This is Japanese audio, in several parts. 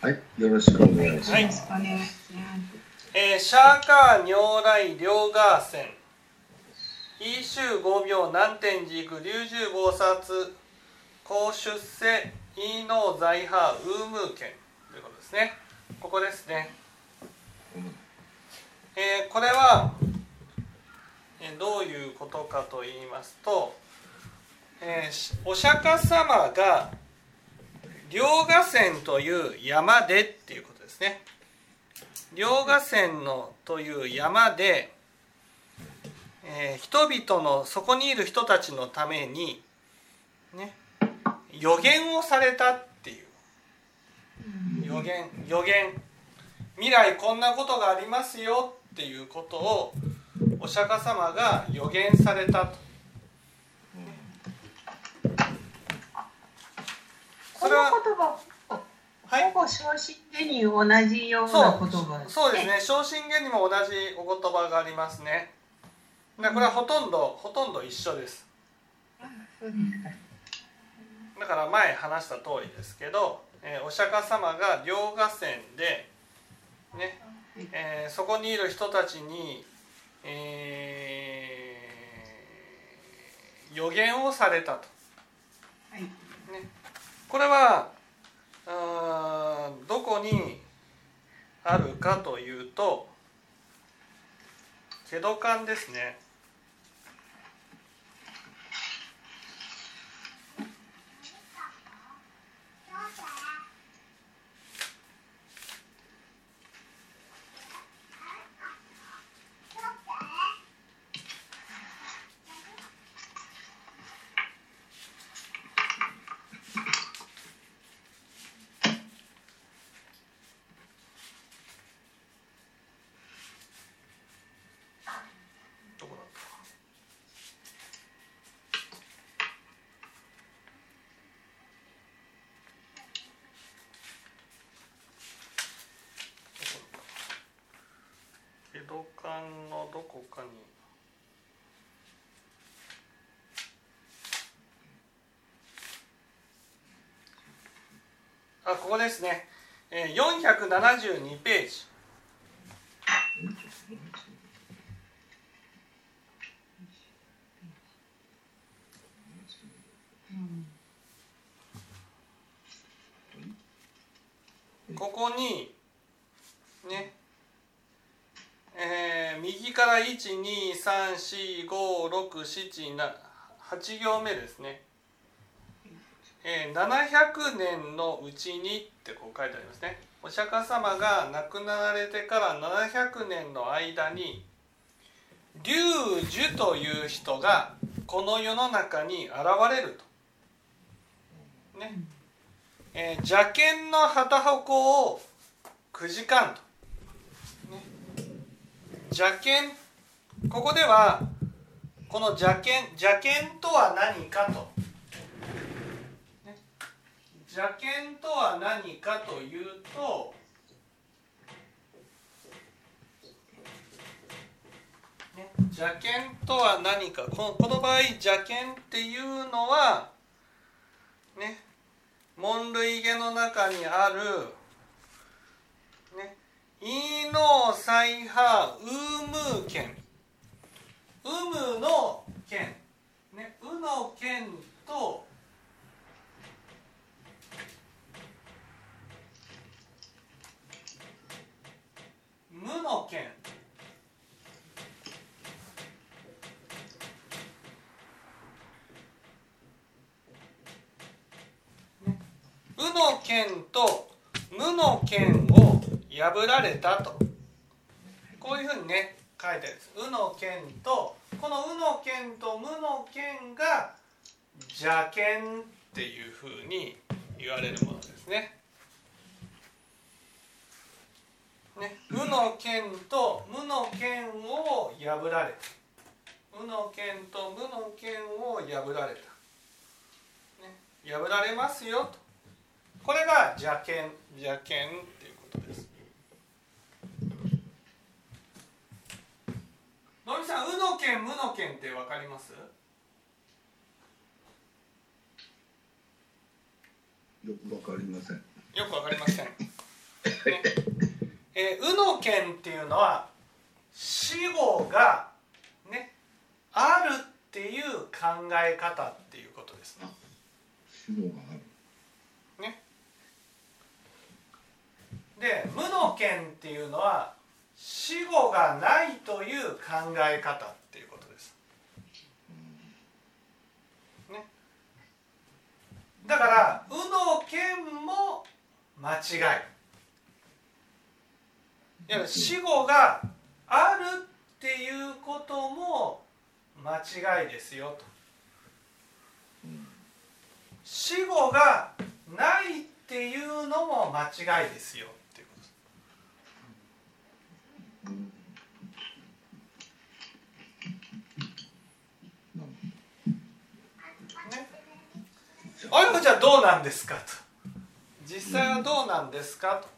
はい、よろしくお願いします。はい。よろしくお願いします。えーシャーカー如来両ガーセンイーシュ五秒南天寺宮龍十菩薩公出世イーノー財派ウームー剣ということですね。ここですね、えーこれは、えーどういうことかと言いますと、えーしお釈迦様が両河川という山でっていうことですね。両河川のという山で、えー人々のそこにいる人たちのためにね予言をされたっていう。予言予言。未来こんなことがありますよっていうことをお釈迦様が予言されたと。この言葉、はい。ほぼ昇進でに同じような言葉そうですね。昇進言にも同じお言葉がありますね。だからこれはほとんどほとんど一緒です。だから前話した通りですけど、えーお釈迦様が両河川で、ねえーそこにいる人たちに、えー予言をされたと。はい。これはうーんどこにあるかというとけどかんですね。どこだったか江戸館のどこかにあここですね、えー、472ページ。ここにねえー右から1234567 8行目ですね、え700年のうちにってこう書いてありますね。お釈迦様が亡くなられてから700年の間に龍樹という人がこの世の中に現れると。ね。えー邪剣の旗鉾をくじかんと、ね、邪剣。ここではこの邪剣邪剣とは何かと、邪剣とは何かというと邪剣とは何か。このこの場合邪剣っていうのはね門類下の中にあるねイーノーサイハウームー剣。ウムの剣。ねウの剣と無の剣。うの剣と無の剣を破られたと。こういうふうにね書いてあるんです。うの剣とこのうの剣と無の剣が邪剣っていうふうに言われるものですね。ね、うの剣と無の剣を破られた。うの剣と無の剣を破られた。ね、破られますよと。これが邪剣邪剣っていうことです。のりさん、うの剣無の剣ってわかります？よくわかりません。よくわかりません。見っていうのは死後がねあるっていう考え方っていうことですね。死後があるで無の見っていうのは死後がないという考え方っていうことです。ね、だから「う」の見も間違い。いや死後があるっていうことも間違いですよと。死後がないっていうのも間違いですよっていうことです。ね、あれじゃあどうなんですかと実際はどうなんですかと、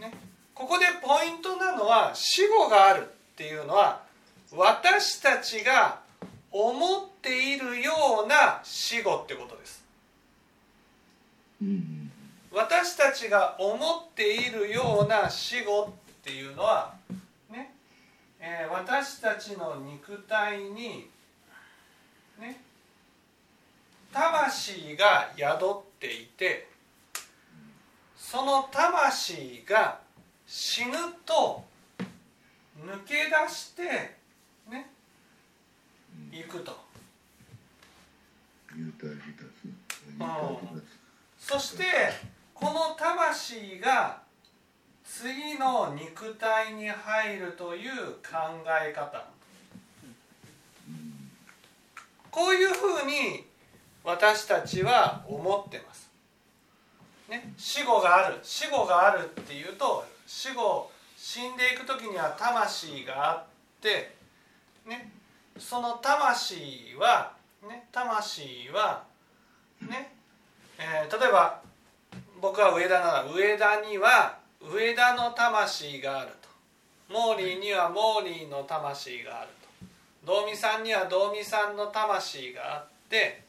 ね、ここでポイントなのは死後があるっていうのは私たちが思っているような死後ってことです。うん私たちが思っているような死後っていうのはね、えー私たちの肉体にね魂が宿っていてその魂が死ぬと抜け出してね行くと。そしてこの魂が次の肉体に入るという考え方こういうふうに私たちは思ってます。ね、死後がある死後があるっていうと死後死んでいく時には魂があって、ね、その魂は、ね、魂はねえー例えば僕は上田なら上田には上田の魂があると。モーリーにはモーリーの魂があると。道美さんには道美さんの魂があって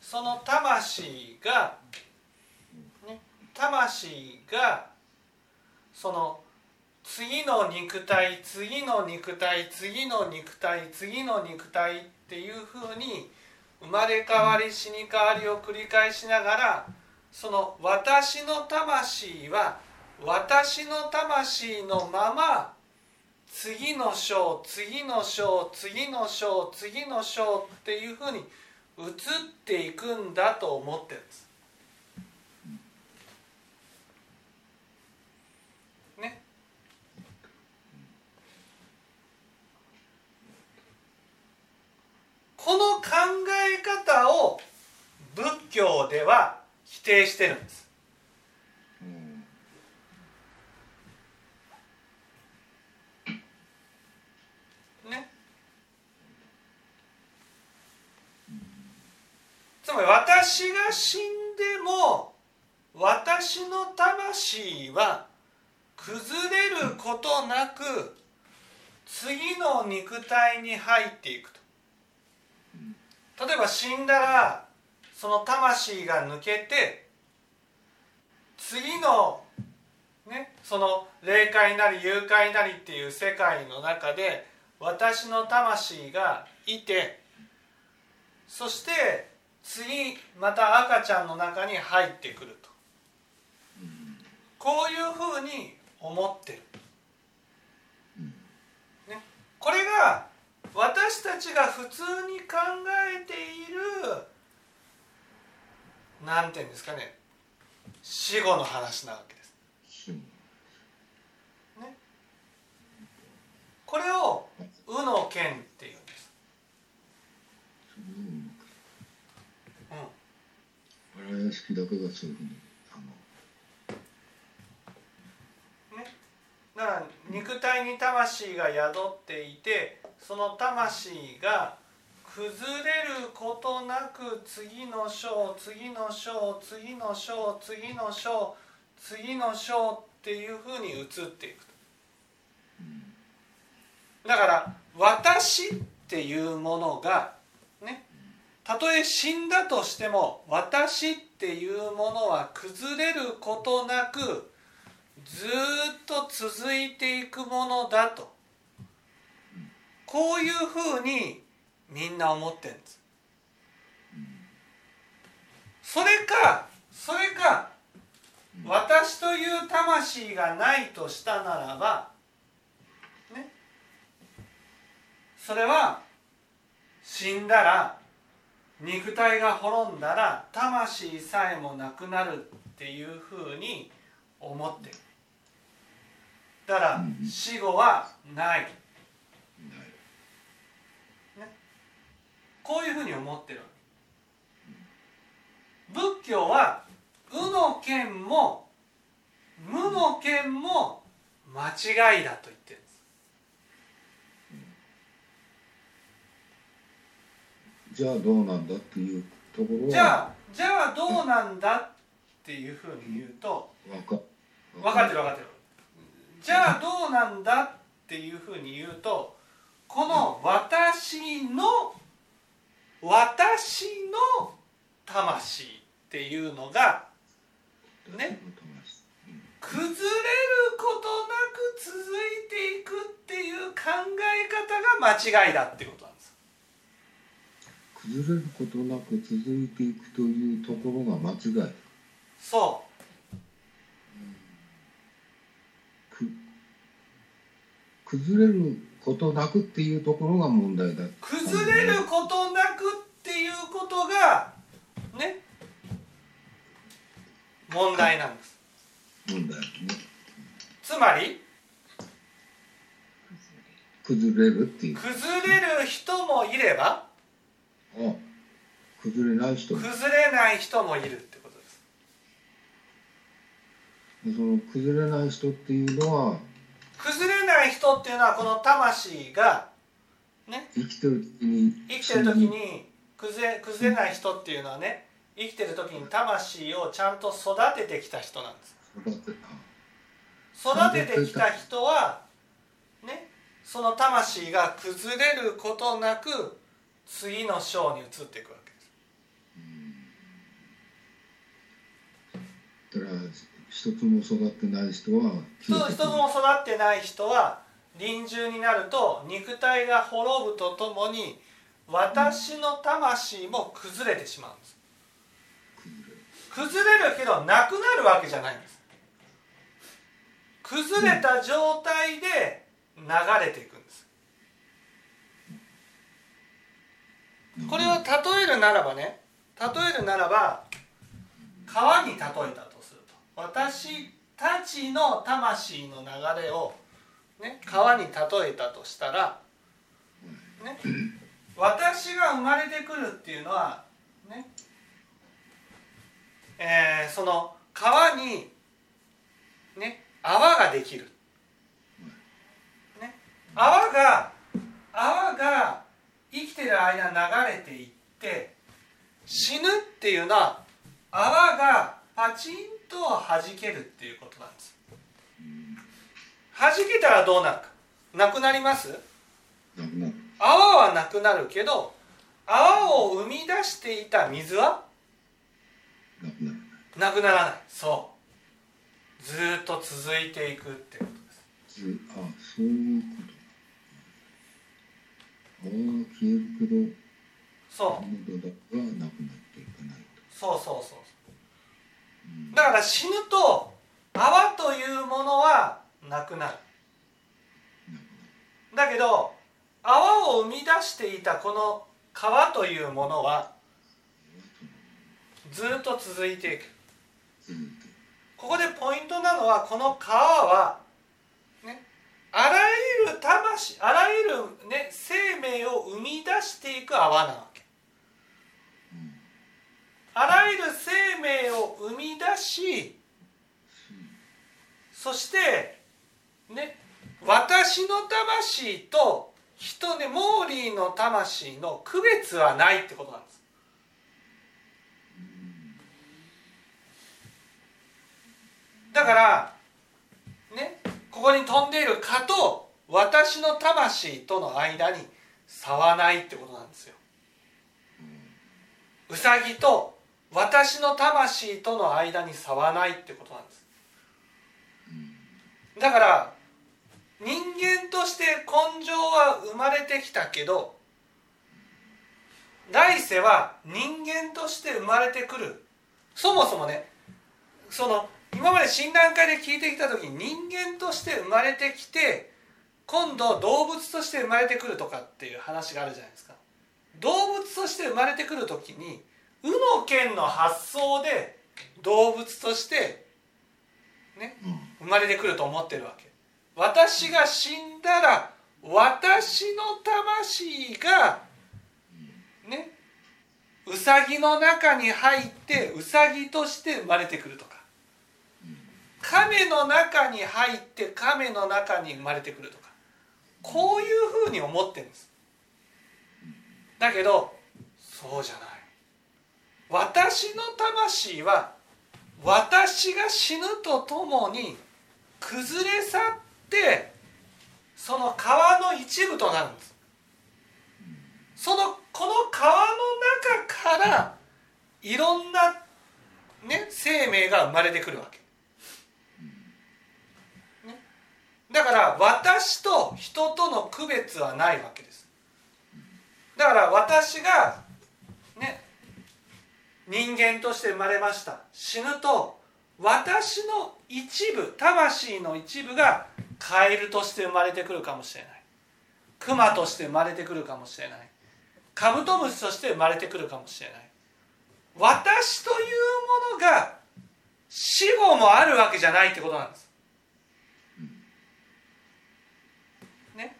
その魂が、ね、魂がその次の肉体次の肉体次の肉体次の肉体っていうふうに生まれ変わり死に変わりを繰り返しながらその私の魂は私の魂のまま次の章次の章次の章次の章っていうふうに移っていくんだと思ってるんです。この考え方を仏教では否定してるんです。うんね。つまり私が死んでも私の魂は崩れることなく次の肉体に入っていくと例えば死んだらその魂が抜けて次のねその霊界なり幽界なりっていう世界の中で私の魂がいてそして次また赤ちゃんの中に入ってくると。こういうふうに思ってる、ね、これが私たちが普通に考えているなんていうんですかね死後の話なわけです。死後。これを「うの剣」っていうんです。うん。荒屋敷だけがそういうふうにあのだから肉体に魂が宿っていてその魂が崩れることなく次の章次の章次の章次の章次の章っていうふうに移っていくだから私っていうものがねたとえ死んだとしても私っていうものは崩れることなくずっと続いていくものだと。こういうふうにみんな思ってるんです。それかそれか私という魂がないとしたならばねそれは死んだら肉体が滅んだら魂さえもなくなるっていうふうに思ってる。だから死後はないこういうふうに思ってる仏教は「う」の剣も「無」の剣も間違いだと言ってるんです。じゃあどうなんだっていうところは。じゃあじゃあどうなんだっていうふうに言うとわか分かってる分かってる。じゃあどうなんだっていうふうに言うとこの私の私の魂っていうのがね崩れることなく続いていくっていう考え方が間違いだってことなんです。崩れることなく続いていくというところが間違い。そく崩れることなくっていうところが問題だ。う崩れることなくっていうことがね問題なんです。問題ね。つまり崩れるっていう。崩れる人もいればあ崩れない人も。崩れない人もいるってことです。その崩れない人っていうのは崩れない人っていうのはこの魂がね生きてる時に生きてる時に崩れ崩れない人っていうのはね生きてる時に魂をちゃんと育ててきた人なんです。育ててきた人はねその魂が崩れることなく次の章に移っていくわけです。一つも育ってない人は一つも育ってない人は臨終になると肉体が滅ぶとともに私の魂も崩れてしまうんです。崩れるけどなくなるわけじゃないんです。崩れた状態で流れていくんです。これを例えるならばね例えるならば川に例えた私たちの魂の流れを、ね、川に例えたとしたら、ね、私が生まれてくるっていうのはねえーその川にね泡ができる、ね、泡が泡が生きてる間流れていって死ぬっていうのは泡がパチンと弾けるっていうことなんです。弾けたらどうなるか。なくなります？泡はなくなるけど泡を生み出していた水は？なくならない。そう。ずーっと続いていくってことです。ずあそういうこと。ああ消えるけどそう。そうそうそうう。んだから死ぬと泡というものはなくなる。だけど泡を生み出していたこの川というものはずっと続いていく。ここでポイントなのはこの川はねあらゆる魂あらゆる、ね、生命を生み出していく泡なわけあらゆる生命を生み出しそしてね私の魂と人ねモーリーの魂の区別はないってことなんです。だからねここに飛んでいる蚊と私の魂との間に差はないってことなんですよ。うさぎと私の魂との間に差はないってことなんです。だから人間として根性は生まれてきたけど来世は人間として生まれてくる。そもそもねその今まで診断会で聞いてきた時に人間として生まれてきて今度動物として生まれてくるとかっていう話があるじゃないですか。動物として生まれてくる時に「う」の剣の発想で動物としてね生まれてくると思ってるわけ。私が死んだら私の魂がねうさぎの中に入ってうさぎとして生まれてくるとか。亀の中に入って亀の中に生まれてくるとか。こういうふうに思ってるんです。だけどそうじゃない私の魂は私が死ぬとともに崩れ去ってその川の一部となるんです。そのこの川の中からいろんな、ね、生命が生まれてくるわけ、ね、だから私と人との区別はないわけです。だから私がね人間として生まれました。死ぬと私の一部魂の一部がカエルとして生まれてくるかもしれない。クマとして生まれてくるかもしれない。カブトムシとして生まれてくるかもしれない。私というものが死後もあるわけじゃないってことなんです。ね？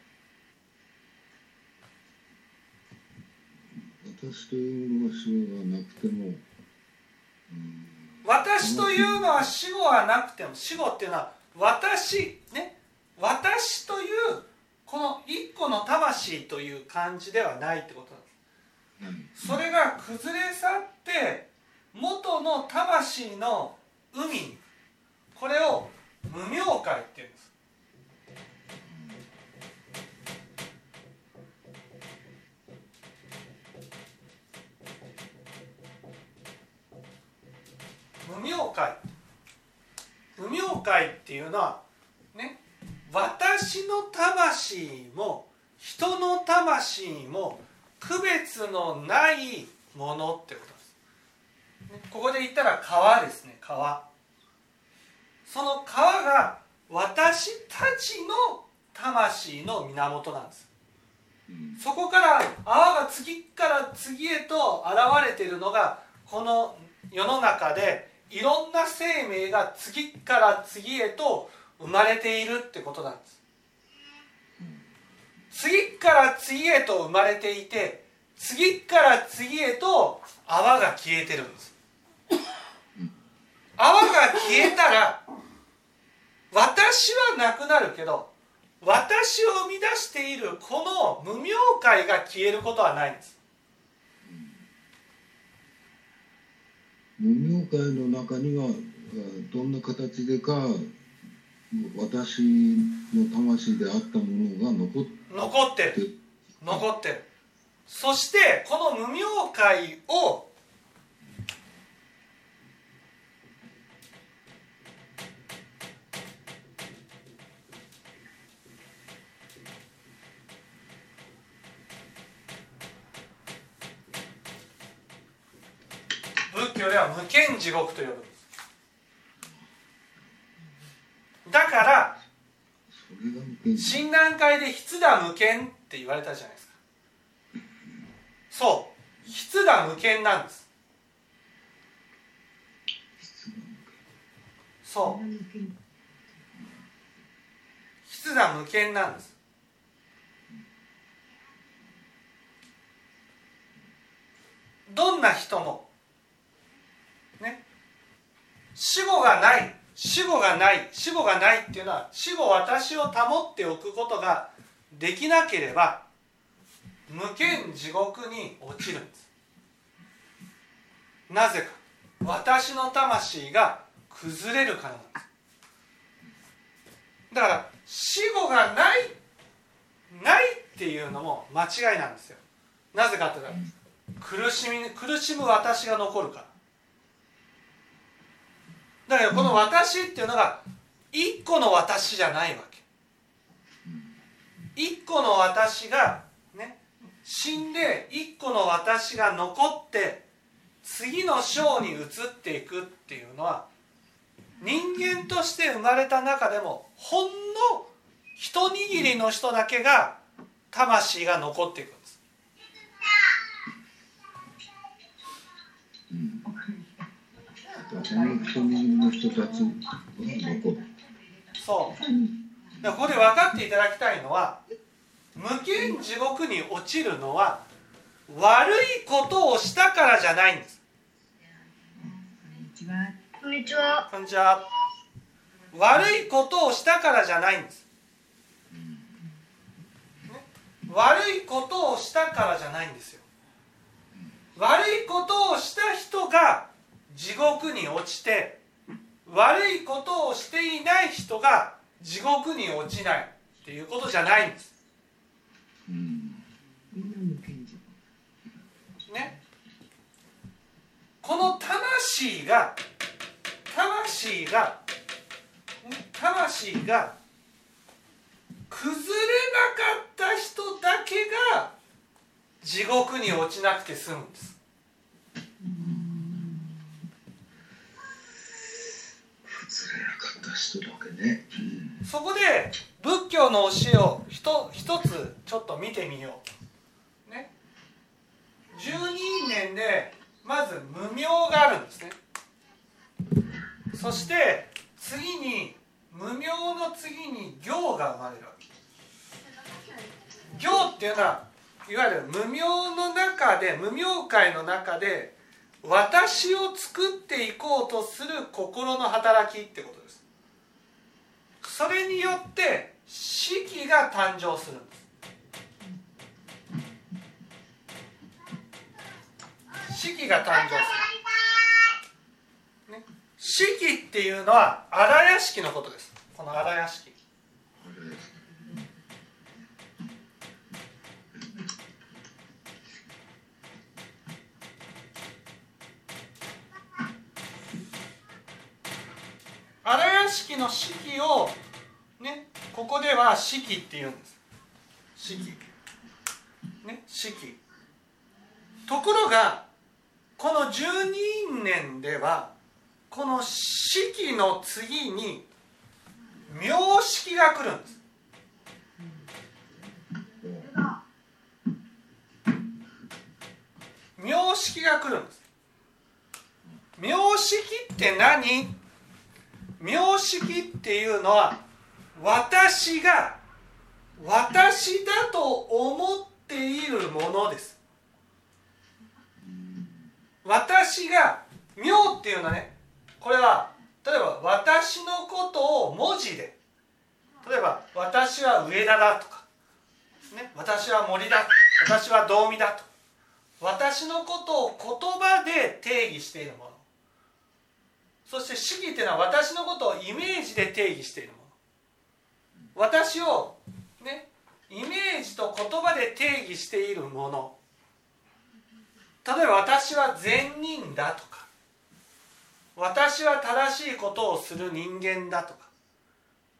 私というものは死後がなくても、うん、私というのは死後はなくても死後っていうのは私ね私というこの一個の魂という感じではないってことなんです。それが崩れ去って元の魂の海これを無明界っていうんです無明界無明界っていうのはね私の魂も人の魂も区別のないものってことです。ここで言ったら川ですね川。その川が私たちの魂の源なんです。そこから泡が次から次へと現れているのがこの世の中でいろんな生命が次から次へと生まれているってことなんです。次から次へと生まれていて次から次へと泡が消えてるんです。泡が消えたら私はなくなるけど私を生み出しているこの無明界が消えることはないんです。無明界の中にはどんな形でか私の魂であったものが残残ってる。残ってる。そしてこの無明界を教では無間地獄と呼ぶ。んですだから診断会で筆だ無権って言われたじゃないですかそう。筆だ無権なんです。そう。筆だ無権なんです。どんな人もね死後がない死後がない死後がないっていうのは死後私を保っておくことができなければ無限地獄に落ちるんです。なぜか。私の魂が崩れるからなんです。だから死後がないないっていうのも間違いなんですよ。なぜかって言ったら苦しみ苦しむ私が残るから。だけどこの私っていうのが一個の私じゃないわけ。一個の私がね死んで一個の私が残って次の章に移っていくっていうのは人間として生まれた中でもほんの一握りの人だけが魂が残っていくんです。うん、そ人たちは残る。そう。でここで分かっていただきたいのは無限地獄に落ちるのは悪いことをしたからじゃないんです。こんにちは。こんにちは。悪いことをしたからじゃないんです。ね悪いことをしたからじゃないんですよ。悪いことをした人が地獄に落ちて悪いことをしていない人が地獄に落ちないっていうことじゃないんです。うん。ね、この魂が魂がね魂が崩れなかった人だけが地獄に落ちなくて済むんですそこで仏教の教えをひと一つちょっと見てみよう。ね。十二因縁でまず無明があるんですね。そして次に無明の次に行が生まれるわけ。行っていうのはいわゆる無明の中で無明界の中で私を作っていこうとする心の働きってことです。それによって四季が誕生する。んです四季が誕生する、ね、四季っていうのは荒屋敷のことです。この荒屋敷あれです荒屋敷の四季をねここでは四季っていうんです。四季。ね四季。ところがこの十二年ではこの四季の次に名式が来るんです。名式が来るんです。名式って何？名式っていうのは私が私だと思っているものです。私が名っていうのはねこれは例えば私のことを文字で例えば私は上田だとか、ね、私は森だ私は道見だと私のことを言葉で定義しているもの。そして主義っていうのは私のことをイメージで定義しているもの。私をねイメージと言葉で定義しているもの。例えば私は善人だとか。私は正しいことをする人間だとか。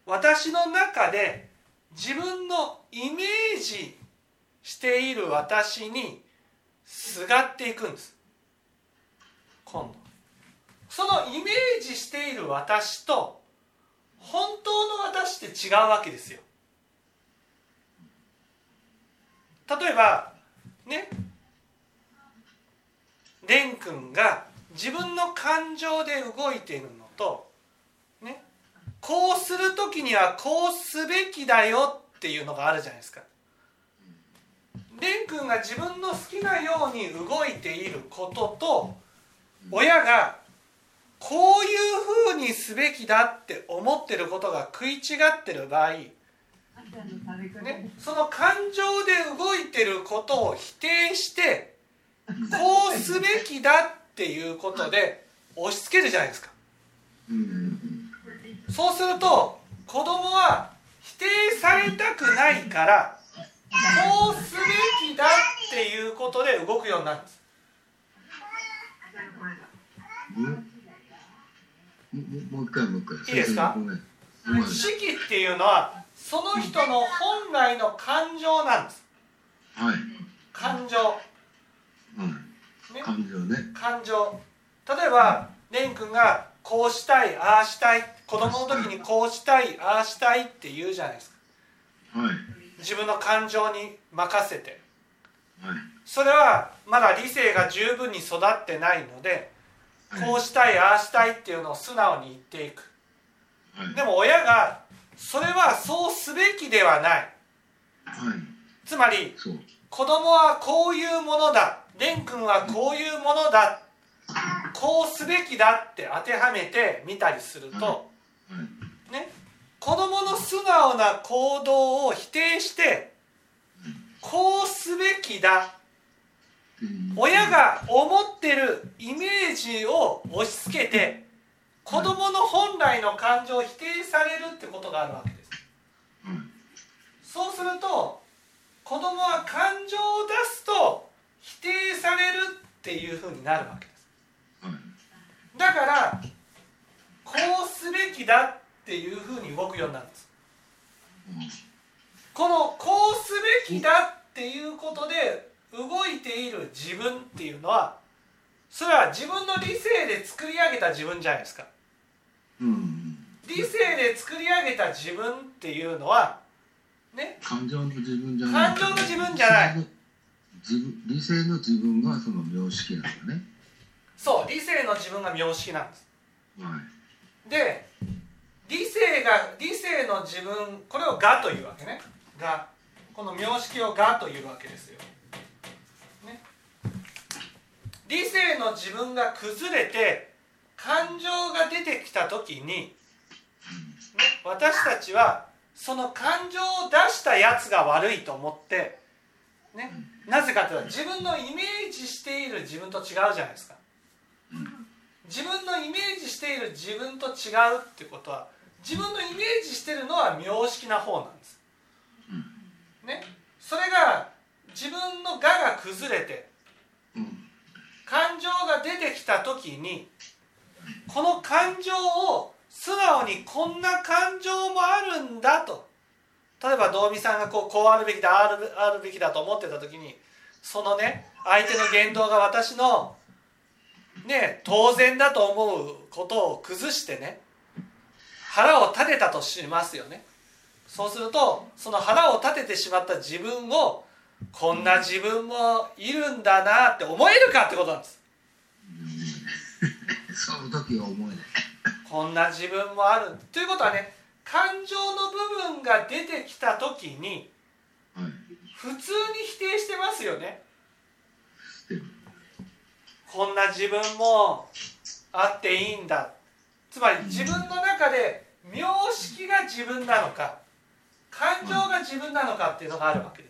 私の中で自分のイメージしている私にすがっていくんです。今度。そのイメージしている私と本当の私って違うわけですよ。例えばね蓮くんが自分の感情で動いているのとねこうする時にはこうすべきだよっていうのがあるじゃないですか。蓮くんが自分の好きなように動いていることと親がこういうふうにすべきだって思ってることが食い違ってる場合、ね、その感情で動いてることを否定してこうすべきだっていうことで押し付けるじゃないですか。そうすると子供は否定されたくないからこうすべきだっていうことで動くようになるんです。もう一回もう一回。いいですか？ごめん。はい式っていうのはその人の本来の感情なんです。はい。感情。はい。ね？感情ね。感情。例えば蓮くんがこうしたいああしたい。子供の時にこうしたいああしたいって言うじゃないですか。はい。自分の感情に任せて。はい。それはまだ理性が十分に育ってないのでこうしたいああしたいっていうのを素直に言っていく。はい。でも親がそれはそうすべきではない。はい。つまり子供はこういうものだ。蓮くんはこういうものだ。こうすべきだって当てはめてみたりすると、はい。ね。子供の素直な行動を否定してこうすべきだ親が思ってるイメージを押し付けて子供の本来の感情を否定されるってことがあるわけです。はいそうすると子供は感情を出すと否定されるっていうふうになるわけです。はいだからこうすべきだっていうふうに動くようになるんです。このこうすべきだっていうことでる自分っていうのはそれは自分の理性で作り上げた自分じゃないですか。うん。理性で作り上げた自分っていうのはね？感情の自分じゃない。感情の自分じゃない。自分理性の自分がその妙識なんだね。そう理性の自分が妙識なんです。はい。で理性が理性の自分これを「我」というわけね「我」この妙識を「我」というわけですよ、ね、理性の自分が崩れて感情が出てきた時に、ね、私たちはその感情を出したやつが悪いと思って、ね、なぜかというと自分のイメージしている自分と違うじゃないですか自分のイメージしている自分と違うってことは自分のイメージしてるのは妙識な方なんです。ね、それが自分の我が崩れて感情が出てきた時にこの感情を素直にこんな感情もあるんだと。例えば道美さんがこうこうあるべきだあるあるべきだと思ってた時にそのね相手の言動が私のね当然だと思うことを崩してね腹を立てたとしますよね。そうするとその腹を立ててしまった自分をこんな自分もいるんだなって思えるかってことなんです。その時は思えない。こんな自分もある。ということはね感情の部分が出てきた時にはい。普通に否定してますよね。こんな自分もあっていいんだ。つまり自分の中で妙識が自分なのか感情が自分なのかっていうのがあるわけです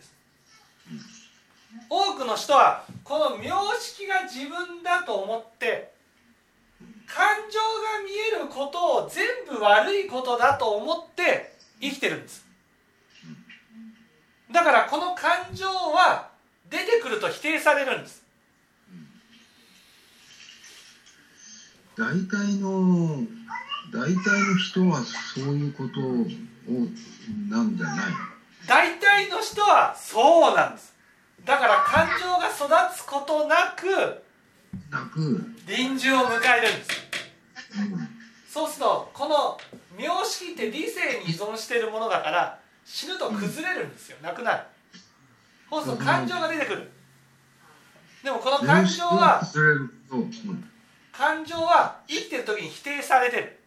多くの人はこの妙識が自分だと思って感情が見えることを全部悪いことだと思って生きてるんです。だからこの感情は出てくると否定されるんです。大体の大体の人はそういうことをなんじゃない大体の人はそうなんですだから感情が育つことなく臨終を迎えるんです。うん。そうするとこの妙識って理性に依存しているものだから死ぬと崩れるんですよ。なくなるそうすると感情が出てくる。でもこの感情は感情は生きてる時に否定されてる。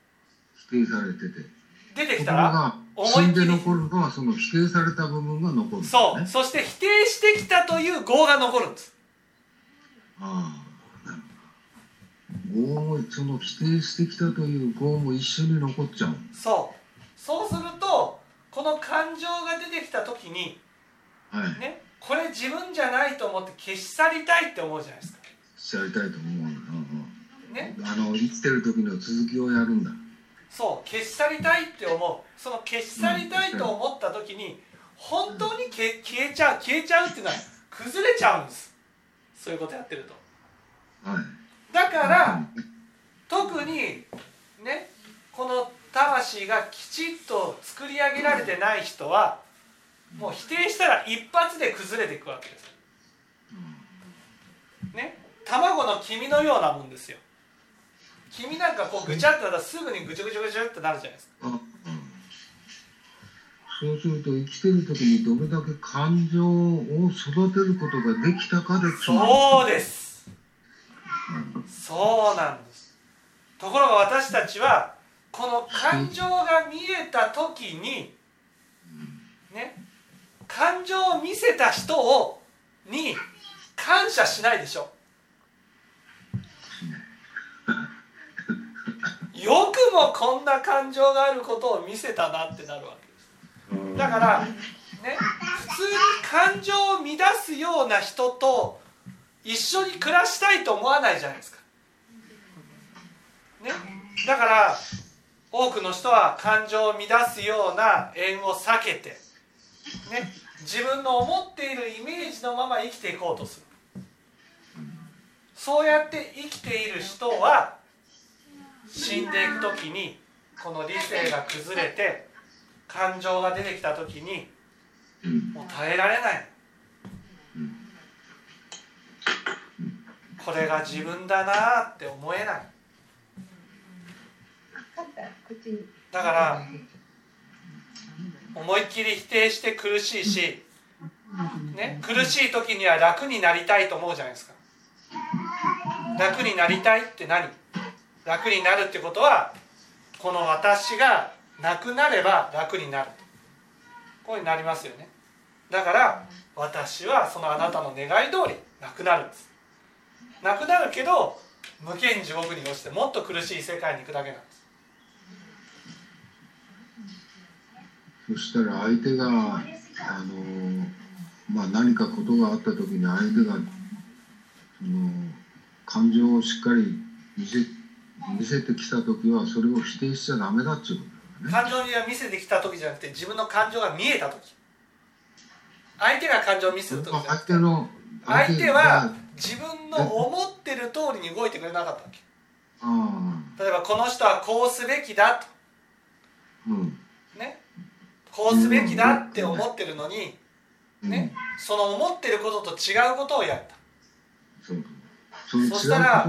否定されてて。出てきたら思いっきりんで残るのはその否定された部分が残るね。そう。そして否定してきたという業が残るんです。ああなるほど。業もその否定してきたという業も一緒に残っちゃう。そう。そうするとこの感情が出てきた時にはい。ねこれ自分じゃないと思って消し去りたいって思うじゃないですか。しちゃいたいと思う、うんねうん、あの生きてる時の続きをやるんだそう消し去りたいって思うその消し去りたいと思った時に本当に消えちゃう消えちゃうっていうのは崩れちゃうんですそういうことやってるとだから特にねこの魂がきちっと作り上げられてない人はもう否定したら一発で崩れていくわけです。ね卵の黄身のようなもんですよ。黄身なんかこうぐちゃっとなったらすぐにぐちゅぐちゅぐちゅってなるじゃないですか。そうすると生きてる時にどれだけ感情を育てることができたかで決まるそうです。そうなんです。ところが私たちはこの感情が見えた時にね感情を見せた人をに感謝しないでしょよくもこんな感情があることを見せたなってなるわけです。だからね普通に感情を乱すような人と一緒に暮らしたいと思わないじゃないですか。ね。だから多くの人は感情を乱すような縁を避けてね自分の思っているイメージのまま生きていこうとする。そうやって生きている人は死んでいく時にこの理性が崩れて感情が出てきた時にもう耐えられない。これが自分だなって思えない。だから思いっきり否定して苦しいし、ね、苦しい時には楽になりたいと思うじゃないですか。楽になりたいって何？楽になるってことはこの私がなくなれば楽になるこうになりますよね。だから私はそのあなたの願い通りなくなるんです。なくなるけど無限地獄に落ちてもっと苦しい世界に行くだけなんです。そしたら相手があのまあ何かことがあった時に相手がその感情をしっかり見せ見せてきた時はそれを否定しちゃダメだっうことだよね。感情が見せてきた時じゃなくて自分の感情が見えた時。相手が感情を見せる時相手の相手がは自分の思ってる通りに動いてくれなかったわけ。あ例えばこの人はこうすべきだあうん。とね。こうすべきだって思ってるのにうん。ね。その思ってることと違うことをやった。そうそしたら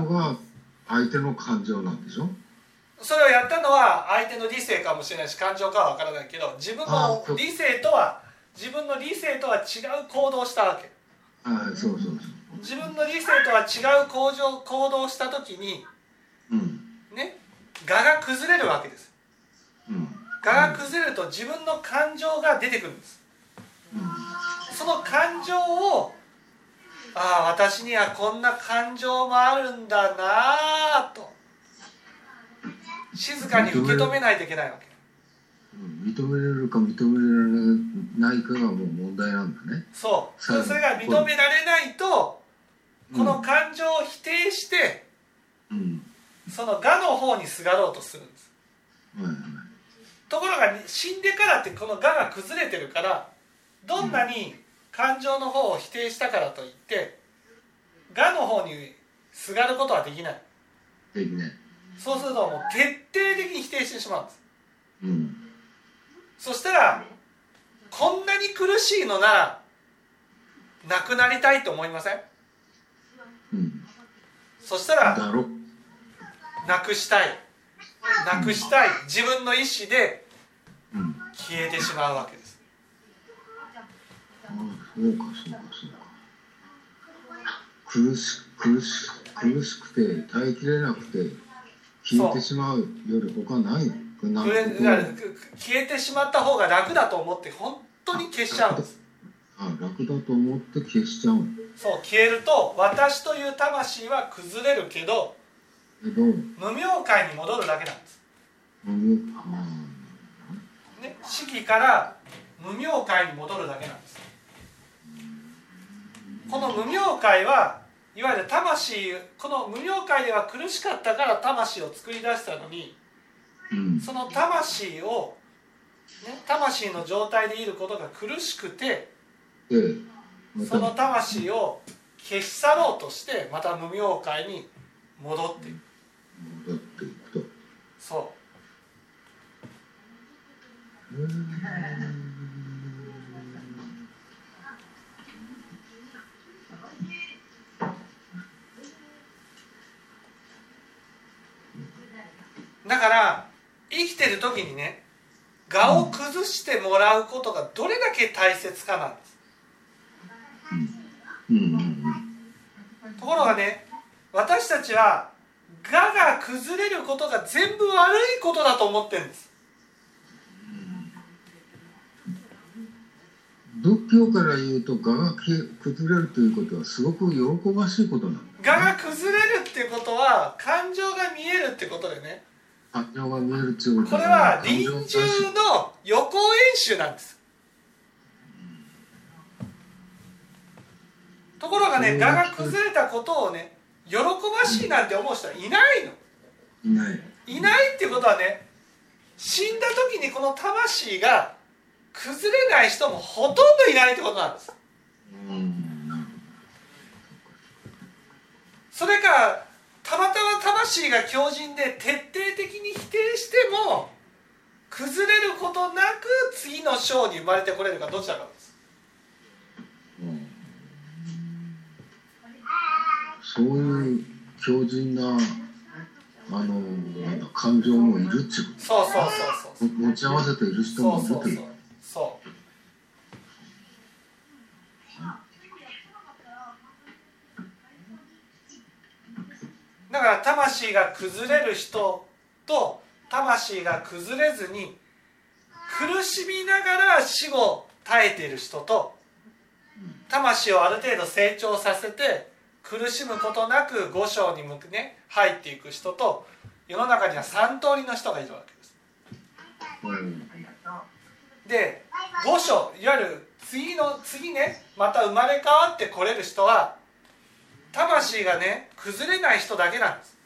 相手の感情なんでしょ？それをやったのは相手の理性かもしれないし感情かは分からないけど自分の理性とは自分の理性とは違う行動をしたわけ。ああそうそうそう。自分の理性とは違う行動行動をした時にうん。ね我が崩れるわけです。うん。我が崩れると自分の感情が出てくるんです。その感情をああ私にはこんな感情もあるんだなあと。静かに受け止めないといけないわけ。うん認めれるか認められないかがもう問題なんだね。そう。それが認められないとこの感情を否定してうん。その我の方にすがろうとするんです。はいはい。ところが死んでからってこの我が崩れてるからどんなに感情の方を否定したからといって我の方にすがることはできない。できない。そうするともう徹底的に否定してしまうんです。うん。そしたらこんなに苦しいのならなくなりたいと思いません？うん。そしたらなくしたい。なくしたい。自分の意思でうん。消えてしまうわけですそうかそうかそうか。苦し苦し苦しくて耐えきれなくて消えてしまうより他ない？消えてしまった方が楽だと思って本当に消しちゃうんです。あ楽だと思って消しちゃう。そう消えると私という魂は崩れるけど無明界に戻るだけなんです、ね、四季から無明界に戻るだけなんですこの無明界はいわゆる魂この無明界では苦しかったから魂を作り出したのにうん。その魂を、ね、魂の状態でいることが苦しくてそのた魂を消し去ろうとしてまた無明界に戻っていく。戻っていくとそだから生きてる時にね我を崩してもらうことがどれだけ大切かなんです。うん。うん。ところがね私たちは我が崩れることが全部悪いことだと思ってるんです。仏教から言うと我が崩れるということはすごく喜ばしいことなんだ我が崩れるっていうことは感情が見えるってことでねこれは臨終の予行演習なんです。ところがね我が崩れたことをね喜ばしいなんて思う人はいないの。いない。いないっていうことはね死んだ時にこの魂が崩れない人もほとんどいないってことなんです。それかたまたま魂が強靭で徹底的に否定しても崩れることなく次の章に生まれてこれるかどちらかです。うん。そういう強靭なあの感情もいるっていうこそうそうそうそう。と持ち合わせている人そう。そうそうもいるというそうだから魂が崩れる人と魂が崩れずに苦しみながら死後耐えている人と魂をある程度成長させて苦しむことなく五章に向くね入っていく人と世の中には3通りの人がいるわけです。うんで五章いわゆる次の次ねまた生まれ変わってこれる人は魂がね崩れない人だけなんです。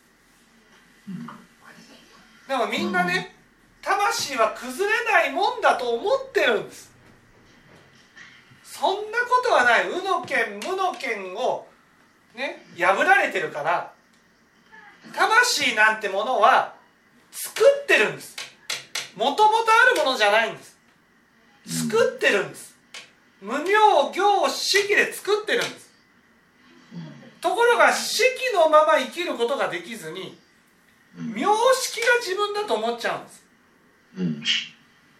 でもみんなね魂は崩れないもんだと思ってるんです。そんなことはない。無の剣無の剣をね破られてるから魂なんてものは作ってるんです。もともとあるものじゃないんです。作ってるんです。無名行式で作ってるんですところが式のまま生きることができずに名式が自分だと思っちゃうんです。うん。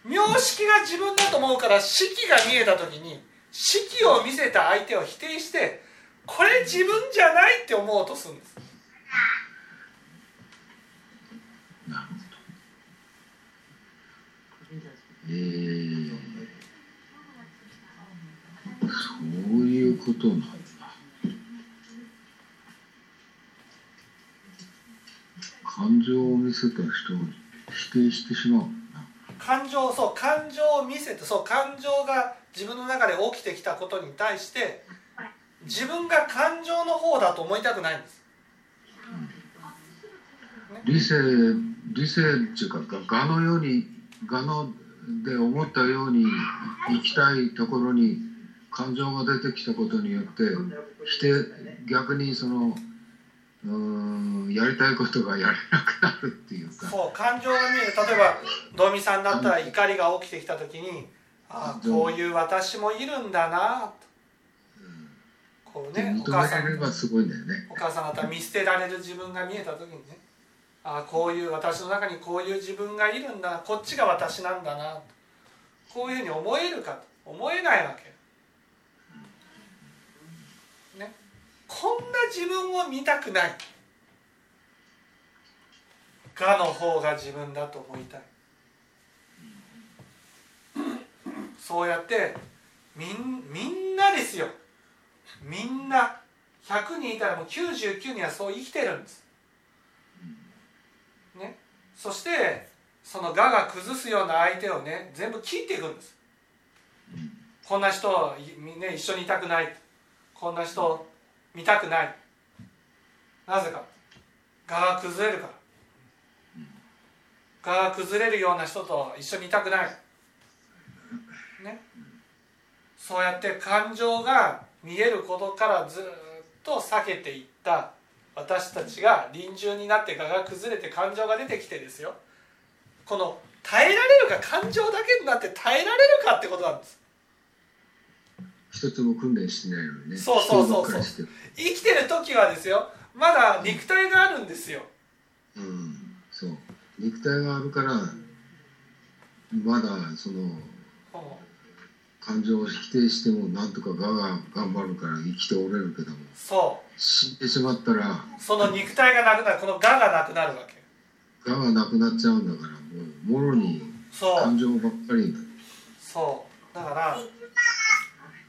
名式が自分だと思うから式が見えた時に式を見せた相手を否定してこれ自分じゃないって思おうとするんです。なるほど。えー、そういうことなん感情を見せた人を否定してしまうな。感情そう感情を見せてそう感情が自分の中で起きてきたことに対して自分が感情の方だと思いたくないんです。理性理性っていうかが我のように我ので思ったように生きたいところに感情が出てきたことによって否定逆にそのうーんやりたいことがやれなくなるっていうか。そう感情が見える。例えば道美さんだったら怒りが起きてきた時にああこういう私もいるんだな。とこうねお認母さん。められればすごいんだよね。お母さんだったら見捨てられる自分が見えた時にねああこういう私の中にこういう自分がいるんだこっちが私なんだな。とこういうふうに思えるかと。思えないわけこんな自分を見たくない。がの方が自分だと思いたい。そうやってみんみんなですよ。みんな。100人いたらもう99人はそう生きてるんです。ね、そしてその我が崩すような相手をね全部切っていくんです。こんな人、ね、一緒にいたくない。こんな人見たくない。なぜか。我が崩れるから。我が崩れるような人と一緒にいたくない。ね。そうやって感情が見えることからずっと避けていった。私たちが臨終になって我が崩れて感情が出てきてですよ。この耐えられるか感情だけになって耐えられるかってことなんです。一つも訓練してないのにね。そうそうそうそう生きてる時はですよまだ肉体があるんですよ。うんそう。肉体があるからまだその感情を否定してもなんとか我が頑張るから生きておれるけどもそ死んでしまったらうその肉体がなくなるこの我がなくなるわけ。我がなくなっちゃうんだからもうもろに感情ばっかり。になるそう。だから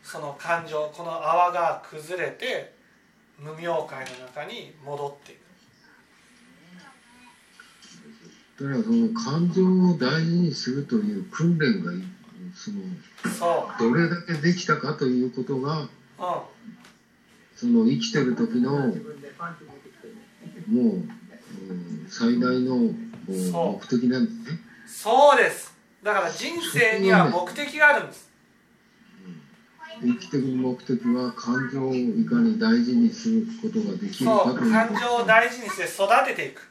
その感情この泡が崩れて無明界の中に戻っていく。だからその感情を大事にするという訓練がそのそどれだけできたかということがう、うん、その生きてる時のもう、うん最大の目的なんですね。そうです。だから人生には目的があるんです生きてる目的は感情をいかに大事にすることができるかという感情を大事にして育てていく。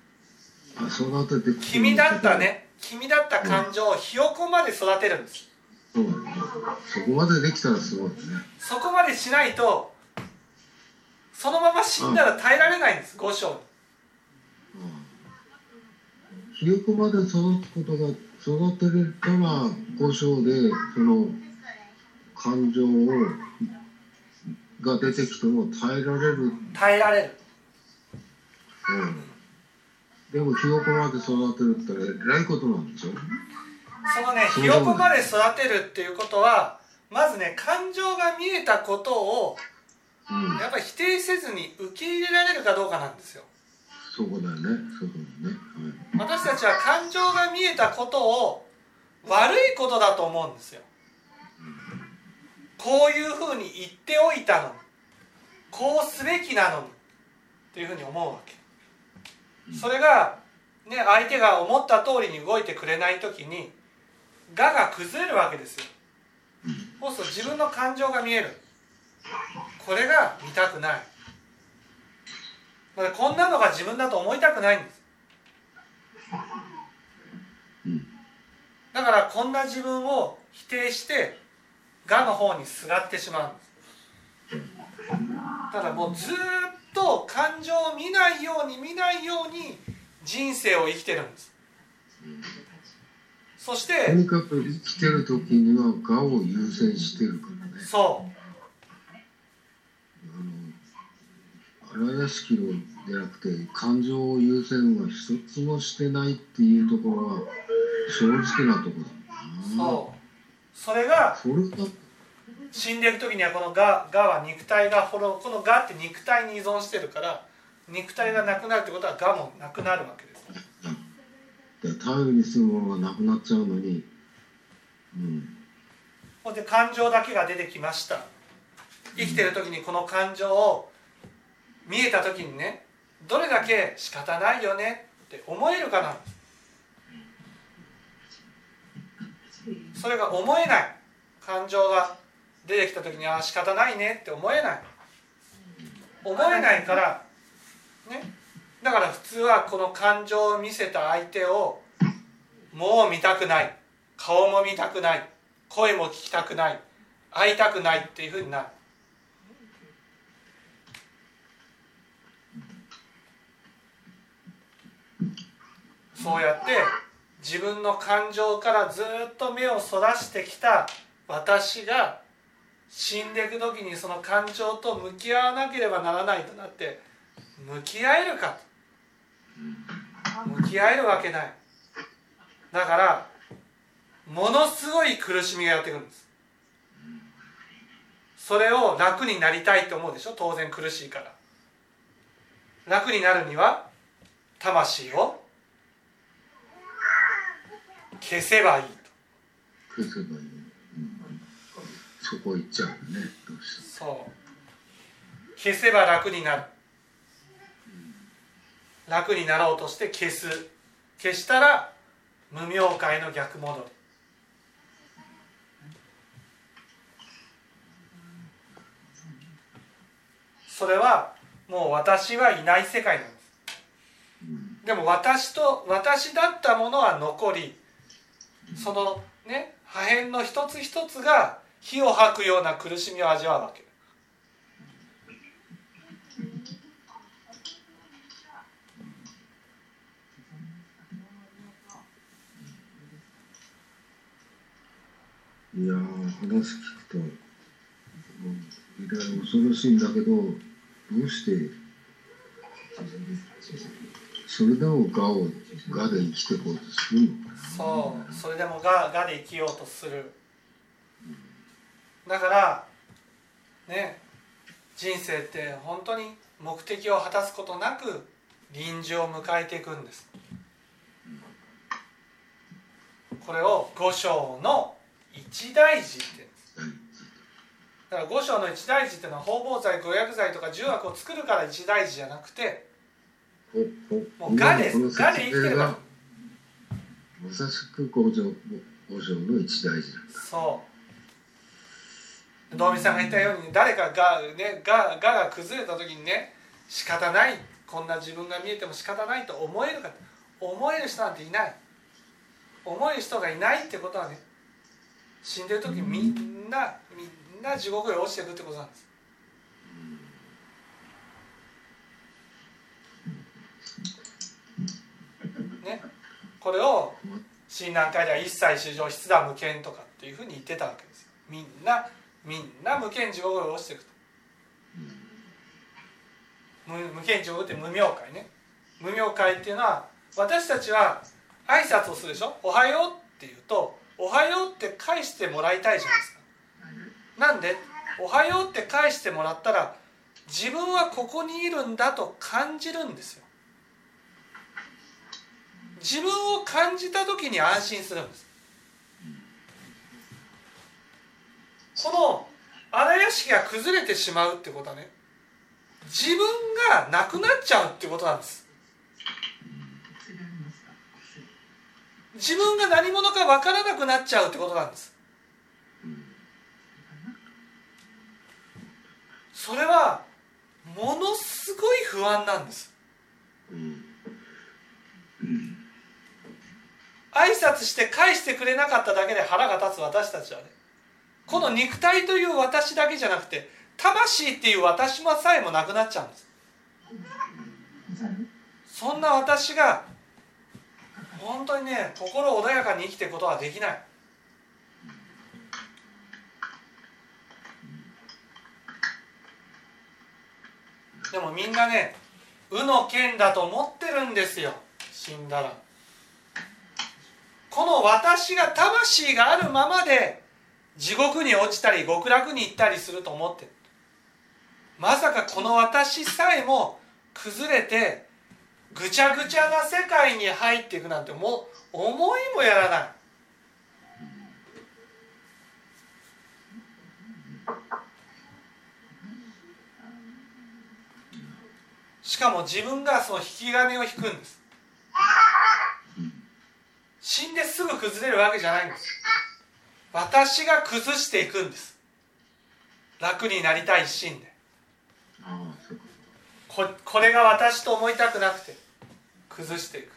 あ育てて君だったね。君だった感情をひよこまで育てるんです。そうだ。ねそこまでできたらすごいね。そこまでしないとそのまま死んだら耐えられないんです五章に。うん。ひよこまで育つことが育てれたら五章でその感情をが出てきても耐えられる、耐えられる。うん、でもひよこまで育てるってえらいことなんでしょ？そのねひよこまで育てるっていうことはまずね感情が見えたことをうん。やっぱり否定せずに受け入れられるかどうかなんですよ。そこだよね。そこだね、私たちは感情が見えたことを悪いことだと思うんですよこういうふうに言っておいたのにこうすべきなのにっていうふうに思うわけ。それがね相手が思った通りに動いてくれない時に我が崩れるわけですよ。そうすると自分の感情が見える。これが見たくない。だからこんなのが自分だと思いたくないんです。うん。だからこんな自分を否定して我の方にすがってしまう。んですただもうずーっと感情を見ないように見ないように人生を生きてるんです。そしとてにかく生きてる時には我を優先してるからね。そあの荒屋敷のじゃなくて感情を優先は一つもしてないっていうところは正直なところうだな。そうそれが死んでいく時にはこの我我は肉体が滅ぶこの我って肉体に依存してるから肉体がなくなるってことは我もなくなるわけです。で頼りにするものがなくなっちゃうのに。うん。ほんで感情だけが出てきました。生きてる時にこの感情を見えた時にねどれだけ仕方ないよねって思えるかな。んですそれが思えない。感情が出てきた時にああ仕方ないねって思えない。思えないからね。だから普通はこの感情を見せた相手をもう見たくない。顔も見たくない。声も聞きたくない。会いたくないっていうふうになる。そうやって自分の感情からずっと目をそらしてきた私が死んでいく時にその感情と向き合わなければならないとなって向き合えるか向き合えるわけない。だからものすごい苦しみがやってくるんです。それを楽になりたいと思うでしょ？当然苦しいから。楽になるには魂を消せばいいと。消せばいい、うん、そこ行っちゃうよね。どうしてそう。消せば楽になる。楽になろうとして消す。消したら無明界の逆戻り。それはもう私はいない世界なんです。でも私と私だったものは残りそのね破片の一つ一つが火を吐くような苦しみを味わうわけ。いや話聞くと、うん、いろいろ恐ろしいんだけどどうしてそれでもがをがで生きてこうとするの？かそうそれでもががで生きようとする。だからね人生って本当に目的を果たすことなく臨時を迎えていくんです。これを五章の一大事って。だから五章の一大事っていうのは方々罪五薬罪とか十悪を作るから一大事じゃなくてもうがでがで生きてる説明がまさしく五条五条の一大事なんだ。そう。能見さんが言ったように誰かがねががが崩れた時にね仕方ないこんな自分が見えても仕方ないと思えるか。思える人なんていない。思える人がいないってことはね死んでる時みんなみんな地獄へ落ちてくってことなんですねこれを親鸞会では一切衆生筆談無権とかっていうふうに言ってたわけですよ。みんなみんな無権地獄へ落ちていくと。無無権地獄って無明会ね。無明会っていうのは私たちは挨拶をするでしょ「おはよう」って言うと「おはよう」って返してもらいたいじゃないですか。なんで「おはよう」って返してもらったら自分はここにいるんだと感じるんですよ自分を感じた時に安心するんです。この荒屋敷が崩れてしまうってことはね自分がなくなっちゃうってことなんです。自分が何者か分からなくなっちゃうってことなんです。それはものすごい不安なんです。うん。挨拶して返してくれなかっただけで腹が立つ私たちはね。この肉体という私だけじゃなくて魂っていう私もさえもなくなっちゃうんです。そんな私が本当にね心穏やかに生きていくことはできない。でもみんなね無の剣だと思ってるんですよ。死んだら。この私が魂があるままで地獄に落ちたり極楽に行ったりすると思って。るまさかこの私さえも崩れてぐちゃぐちゃな世界に入っていくなんてもう思いもやらない。しかも自分がその引き金を引くんです。死んですぐ崩れるわけじゃないんです私が崩していくんです。楽になりたい一心で。ここれが私と思いたくなくて崩していく。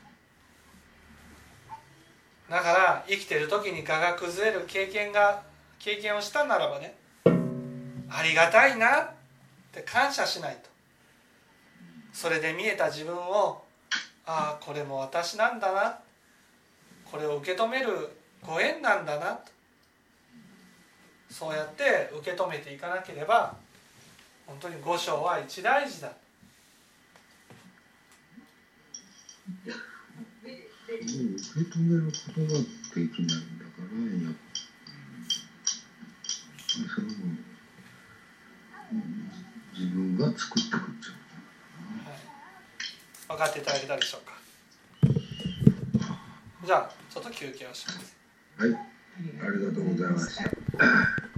だから生きてる時に我が崩れる経験が経験をしたならばねありがたいなって感謝しないと。それで見えた自分をああこれも私なんだな。ってこれを受け止めるご縁なんだな。とそうやって受け止めていかなければ本当に五章は一大事だ。もう受け止めることができないんだからやっそれもうん自分が作ってくっちゃ分かっていただけたでしょうか？じゃあちょっと休憩をします。はい。ありがとうございました。